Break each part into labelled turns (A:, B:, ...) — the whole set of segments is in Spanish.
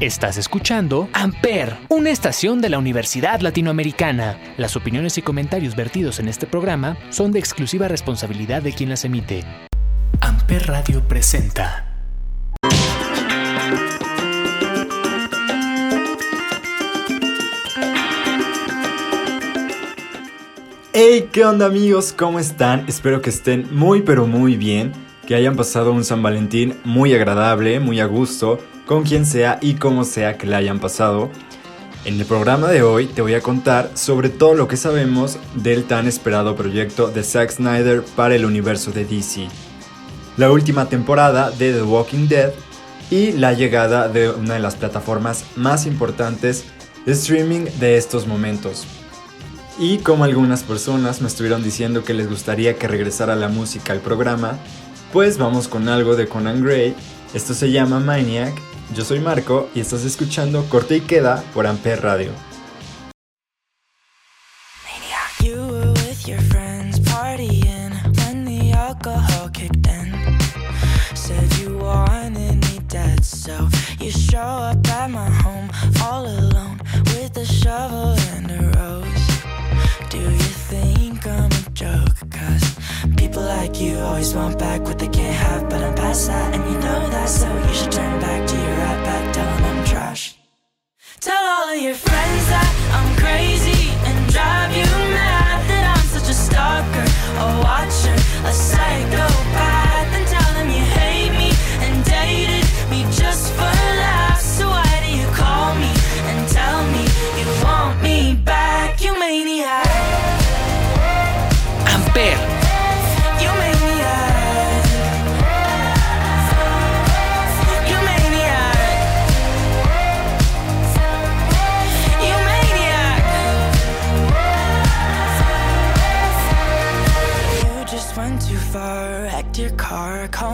A: Estás escuchando Amper, una estación de la Universidad Latinoamericana. Las opiniones y comentarios vertidos en este programa son de exclusiva responsabilidad de quien las emite. Amper Radio presenta.
B: Hey, ¿qué onda amigos? ¿Cómo están? Espero que estén muy pero muy bien, que hayan pasado un San Valentín muy agradable, muy a gusto, con quien sea y como sea que la hayan pasado. En el programa de hoy te voy a contar sobre todo lo que sabemos del tan esperado proyecto de Zack Snyder para el universo de DC. La última temporada de The Walking Dead y la llegada de una de las plataformas más importantes de streaming de estos momentos. Y como algunas personas me estuvieron diciendo que les gustaría que regresara la música al programa, pues vamos con algo de Conan Gray. Esto se llama Maniac. Yo soy Marco y estás escuchando Corte y Queda por Amper Radio.
C: People like you always want back what they can't have, but I'm past that, and you know that, so you should turn back to your right back, tell them I'm trash. Tell all of your friends that I'm crazy and drive you mad that I'm such a stalker, a watcher, a psychopath,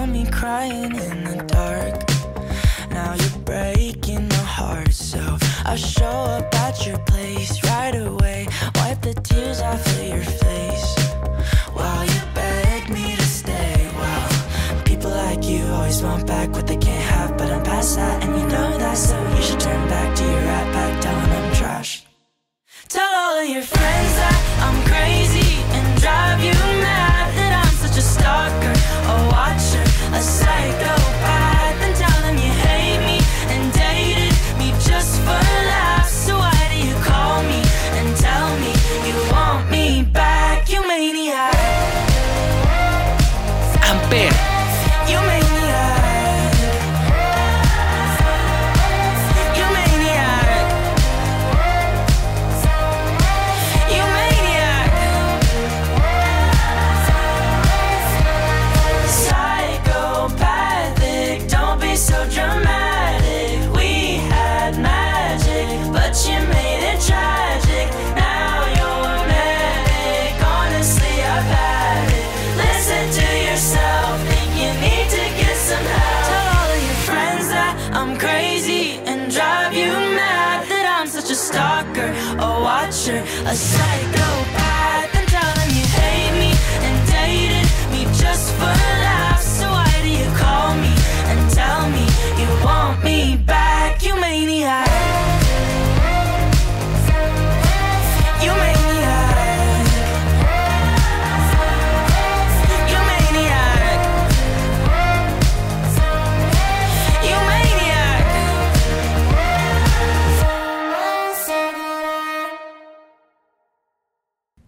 C: called me crying in the dark. Now you're breaking my heart, so I'll show up at your place right away. Wipe the tears off of your face while you beg me to stay. Well, people like you always want back what they can't have, but I'm past that, and you know that, so Go back.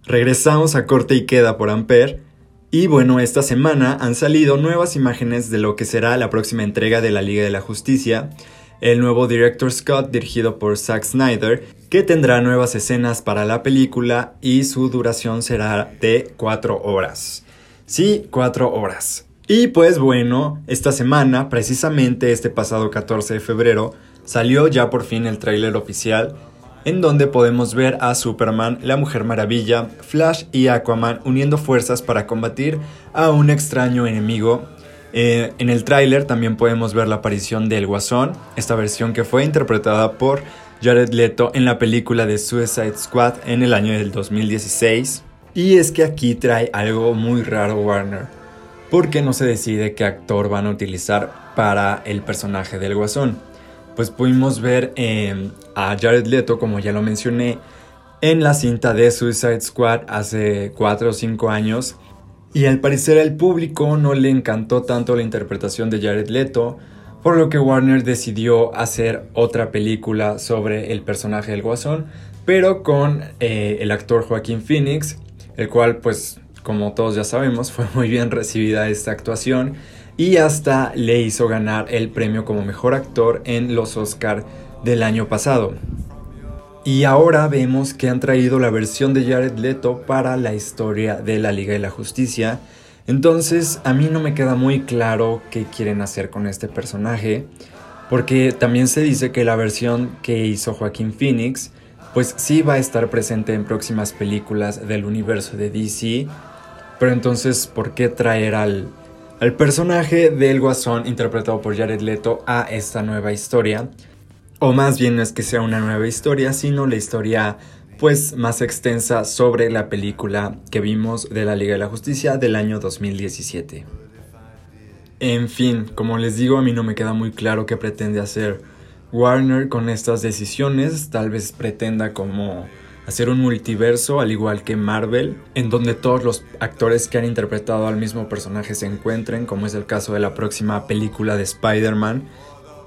B: Regresamos a Corte y Queda por Amper. Y bueno, esta semana han salido nuevas imágenes de lo que será la próxima entrega de la Liga de la Justicia, el nuevo Director Scott dirigido por Zack Snyder, que tendrá nuevas escenas para la película y su duración será de 4 horas. Sí, 4 horas. Y pues bueno, esta semana, precisamente este pasado 14 de febrero, salió ya por fin el tráiler oficial en donde podemos ver a Superman, la Mujer Maravilla, Flash y Aquaman uniendo fuerzas para combatir a un extraño enemigo. Eh, en el tráiler también podemos ver la aparición del Guasón, esta versión que fue interpretada por Jared Leto en la película de Suicide Squad en el año del 2016. Y es que aquí trae algo muy raro Warner, porque no se decide qué actor van a utilizar para el personaje del Guasón. Pues pudimos ver eh, a Jared Leto, como ya lo mencioné, en la cinta de Suicide Squad hace 4 o 5 años. Y al parecer al público no le encantó tanto la interpretación de Jared Leto, por lo que Warner decidió hacer otra película sobre el personaje del Guasón, pero con eh, el actor Joaquín Phoenix, el cual pues como todos ya sabemos fue muy bien recibida esta actuación y hasta le hizo ganar el premio como mejor actor en los Oscar del año pasado. Y ahora vemos que han traído la versión de Jared Leto para la historia de la Liga de la Justicia. Entonces a mí no me queda muy claro qué quieren hacer con este personaje. Porque también se dice que la versión que hizo Joaquín Phoenix pues sí va a estar presente en próximas películas del universo de DC. Pero entonces, ¿por qué traer al, al personaje del Guasón interpretado por Jared Leto a esta nueva historia? O más bien no es que sea una nueva historia, sino la historia pues más extensa sobre la película que vimos de la Liga de la Justicia del año 2017. En fin, como les digo, a mí no me queda muy claro qué pretende hacer Warner con estas decisiones. Tal vez pretenda como hacer un multiverso al igual que Marvel, en donde todos los actores que han interpretado al mismo personaje se encuentren, como es el caso de la próxima película de Spider-Man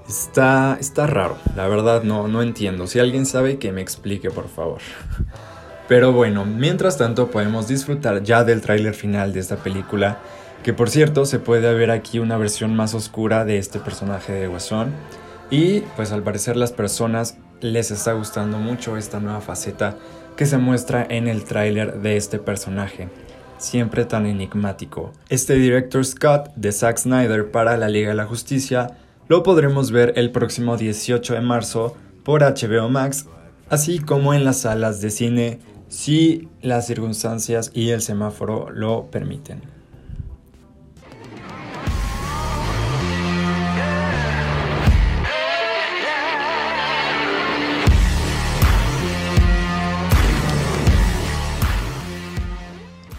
B: Está, está raro, la verdad no, no entiendo. Si alguien sabe que me explique, por favor. Pero bueno, mientras tanto podemos disfrutar ya del tráiler final de esta película, que por cierto se puede ver aquí una versión más oscura de este personaje de Guasón. Y pues al parecer las personas les está gustando mucho esta nueva faceta que se muestra en el tráiler de este personaje, siempre tan enigmático. Este director Scott de Zack Snyder para la Liga de la Justicia lo podremos ver el próximo 18 de marzo por HBO Max, así como en las salas de cine si las circunstancias y el semáforo lo permiten.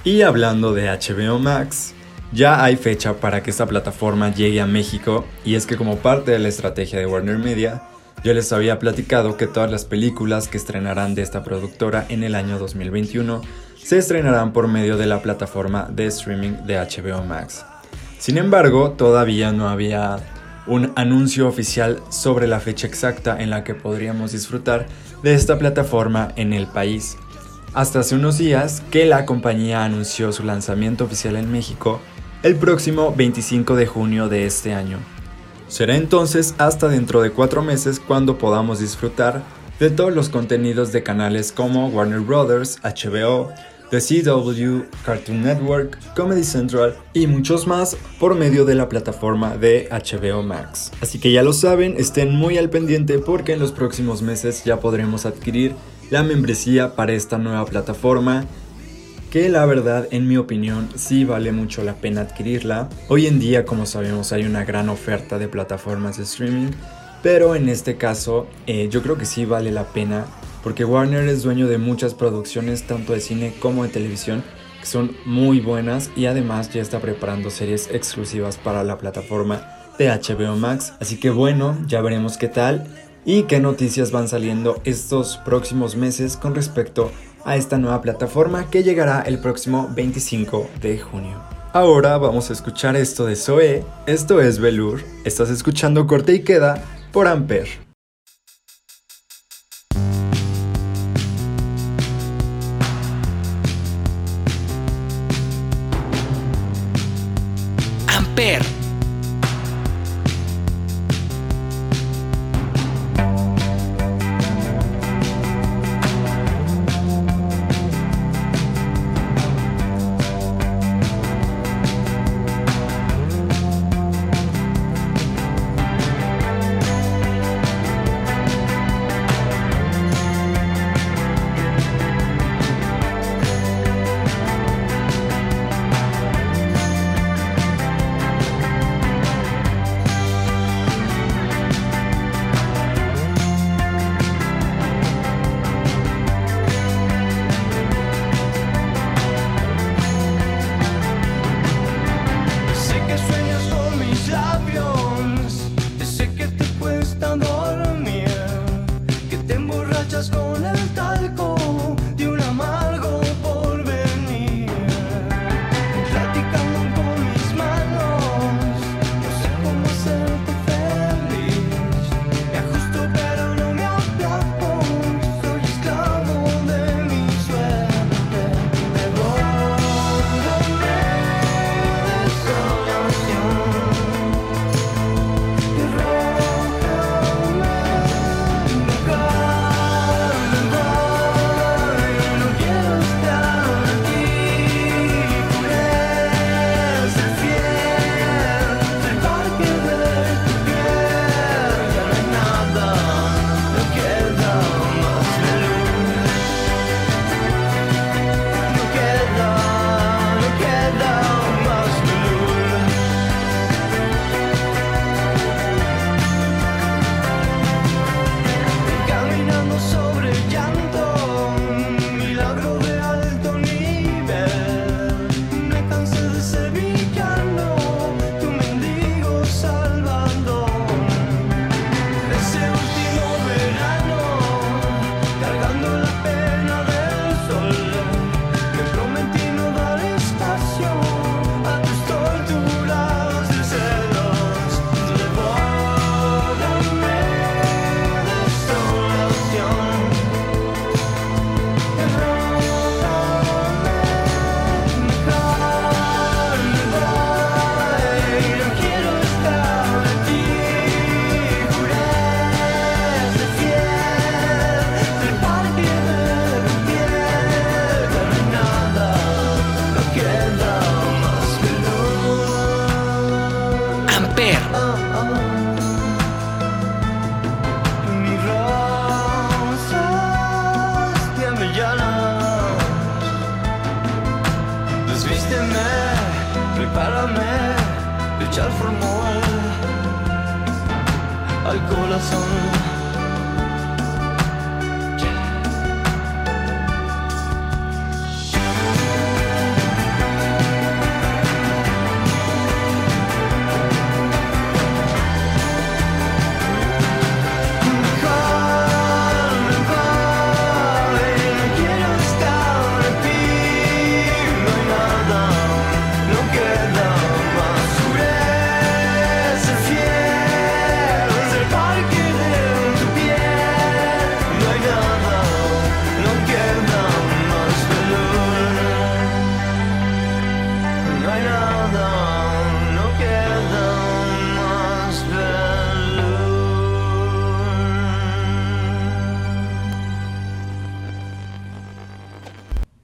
B: Y hablando de HBO Max, ya hay fecha para que esta plataforma llegue a México y es que como parte de la estrategia de Warner Media, yo les había platicado que todas las películas que estrenarán de esta productora en el año 2021 se estrenarán por medio de la plataforma de streaming de HBO Max. Sin embargo, todavía no había un anuncio oficial sobre la fecha exacta en la que podríamos disfrutar de esta plataforma en el país. Hasta hace unos días que la compañía anunció su lanzamiento oficial en México el próximo 25 de junio de este año. Será entonces hasta dentro de cuatro meses cuando podamos disfrutar de todos los contenidos de canales como Warner Bros., HBO, The CW, Cartoon Network, Comedy Central y muchos más por medio de la plataforma de HBO Max. Así que ya lo saben, estén muy al pendiente porque en los próximos meses ya podremos adquirir la membresía para esta nueva plataforma que la verdad en mi opinión sí vale mucho la pena adquirirla. Hoy en día como sabemos hay una gran oferta de plataformas de streaming, pero en este caso eh, yo creo que sí vale la pena porque Warner es dueño de muchas producciones tanto de cine como de televisión que son muy buenas y además ya está preparando series exclusivas para la plataforma de HBO Max. Así que bueno, ya veremos qué tal y qué noticias van saliendo estos próximos meses con respecto a esta nueva plataforma que llegará el próximo 25 de junio. Ahora vamos a escuchar esto de Zoe, esto es Velour, estás escuchando Corte y Queda por Ampere.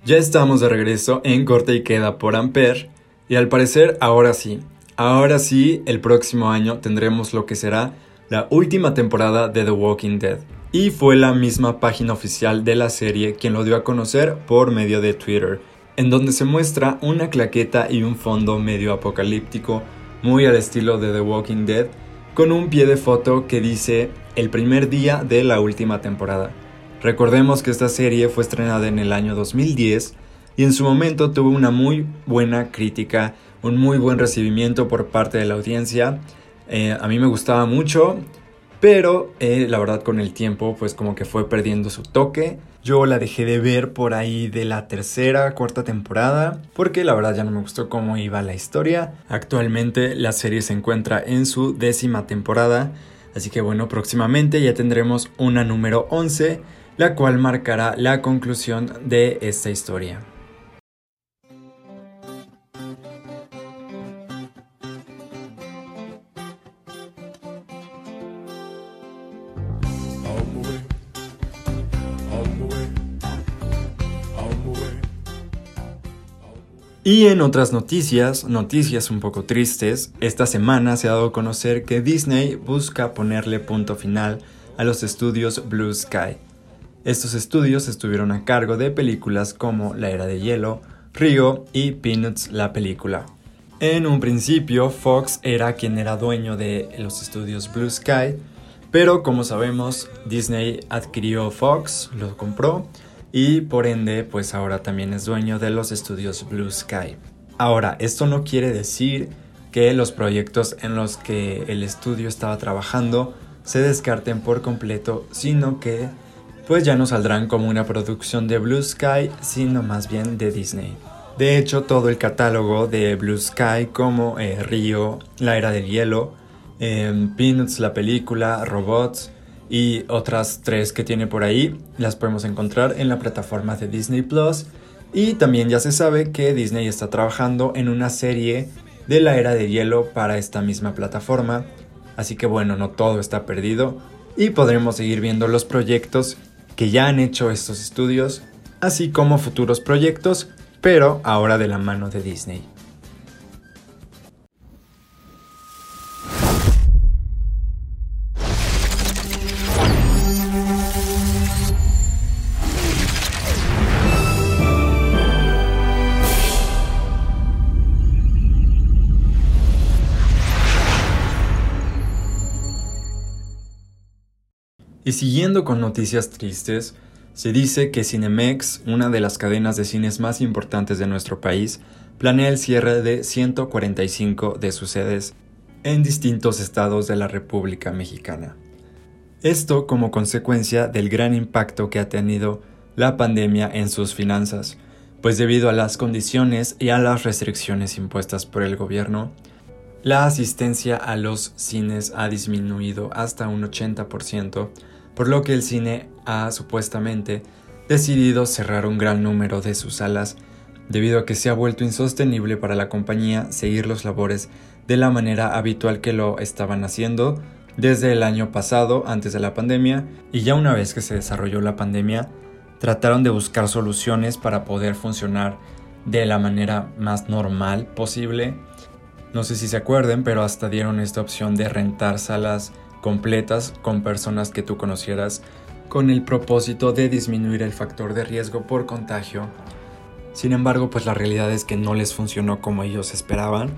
B: Ya estamos de regreso en Corte y Queda por Ampere y al parecer ahora sí, ahora sí el próximo año tendremos lo que será la última temporada de The Walking Dead. Y fue la misma página oficial de la serie quien lo dio a conocer por medio de Twitter, en donde se muestra una claqueta y un fondo medio apocalíptico, muy al estilo de The Walking Dead, con un pie de foto que dice el primer día de la última temporada. Recordemos que esta serie fue estrenada en el año 2010 y en su momento tuvo una muy buena crítica, un muy buen recibimiento por parte de la audiencia. Eh, a mí me gustaba mucho, pero eh, la verdad con el tiempo pues como que fue perdiendo su toque. Yo la dejé de ver por ahí de la tercera, cuarta temporada, porque la verdad ya no me gustó cómo iba la historia. Actualmente la serie se encuentra en su décima temporada, así que bueno, próximamente ya tendremos una número 11 la cual marcará la conclusión de esta historia. Y en otras noticias, noticias un poco tristes, esta semana se ha dado a conocer que Disney busca ponerle punto final a los estudios Blue Sky, estos estudios estuvieron a cargo de películas como La Era de Hielo, Río y Peanuts la película. En un principio, Fox era quien era dueño de los estudios Blue Sky, pero como sabemos, Disney adquirió Fox, lo compró y por ende, pues ahora también es dueño de los estudios Blue Sky. Ahora, esto no quiere decir que los proyectos en los que el estudio estaba trabajando se descarten por completo, sino que pues ya no saldrán como una producción de Blue Sky, sino más bien de Disney. De hecho, todo el catálogo de Blue Sky, como eh, Río, La Era del Hielo, eh, Peanuts, la película, Robots y otras tres que tiene por ahí, las podemos encontrar en la plataforma de Disney Plus. Y también ya se sabe que Disney está trabajando en una serie de la Era del Hielo para esta misma plataforma. Así que bueno, no todo está perdido y podremos seguir viendo los proyectos que ya han hecho estos estudios, así como futuros proyectos, pero ahora de la mano de Disney. Y siguiendo con noticias tristes, se dice que Cinemex, una de las cadenas de cines más importantes de nuestro país, planea el cierre de 145 de sus sedes en distintos estados de la República Mexicana. Esto como consecuencia del gran impacto que ha tenido la pandemia en sus finanzas, pues debido a las condiciones y a las restricciones impuestas por el gobierno, la asistencia a los cines ha disminuido hasta un 80%, por lo que el cine ha supuestamente decidido cerrar un gran número de sus salas debido a que se ha vuelto insostenible para la compañía seguir los labores de la manera habitual que lo estaban haciendo desde el año pasado antes de la pandemia y ya una vez que se desarrolló la pandemia trataron de buscar soluciones para poder funcionar de la manera más normal posible. No sé si se acuerden, pero hasta dieron esta opción de rentar salas completas con personas que tú conocieras con el propósito de disminuir el factor de riesgo por contagio. Sin embargo, pues la realidad es que no les funcionó como ellos esperaban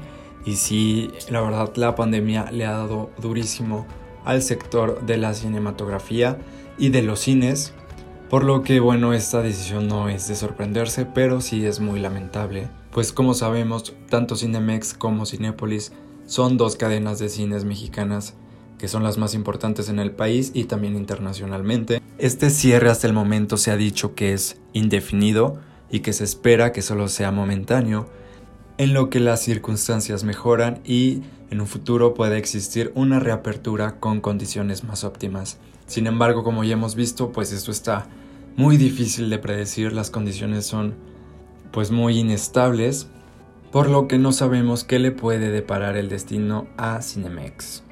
B: y sí, la verdad la pandemia le ha dado durísimo al sector de la cinematografía y de los cines, por lo que bueno, esta decisión no es de sorprenderse, pero sí es muy lamentable, pues como sabemos, tanto Cinemex como Cinépolis son dos cadenas de cines mexicanas que son las más importantes en el país y también internacionalmente. Este cierre hasta el momento se ha dicho que es indefinido y que se espera que solo sea momentáneo, en lo que las circunstancias mejoran y en un futuro puede existir una reapertura con condiciones más óptimas. Sin embargo, como ya hemos visto, pues esto está muy difícil de predecir, las condiciones son pues muy inestables, por lo que no sabemos qué le puede deparar el destino a Cinemex.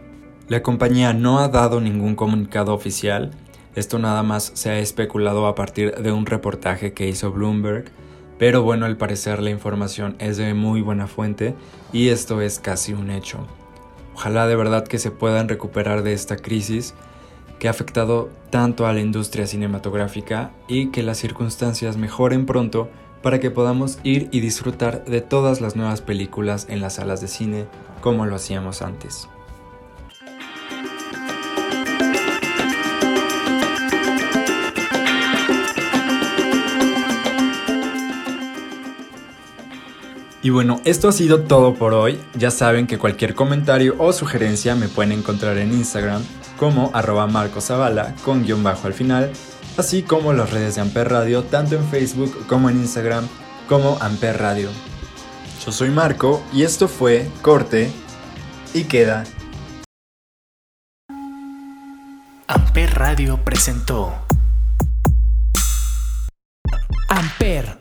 B: La compañía no ha dado ningún comunicado oficial, esto nada más se ha especulado a partir de un reportaje que hizo Bloomberg, pero bueno, al parecer la información es de muy buena fuente y esto es casi un hecho. Ojalá de verdad que se puedan recuperar de esta crisis que ha afectado tanto a la industria cinematográfica y que las circunstancias mejoren pronto para que podamos ir y disfrutar de todas las nuevas películas en las salas de cine como lo hacíamos antes. Y bueno, esto ha sido todo por hoy. Ya saben que cualquier comentario o sugerencia me pueden encontrar en Instagram como arroba marcosavala con guion bajo al final, así como las redes de Amper Radio, tanto en Facebook como en Instagram como Amper Radio. Yo soy Marco y esto fue Corte y Queda.
A: Amper Radio presentó Amper,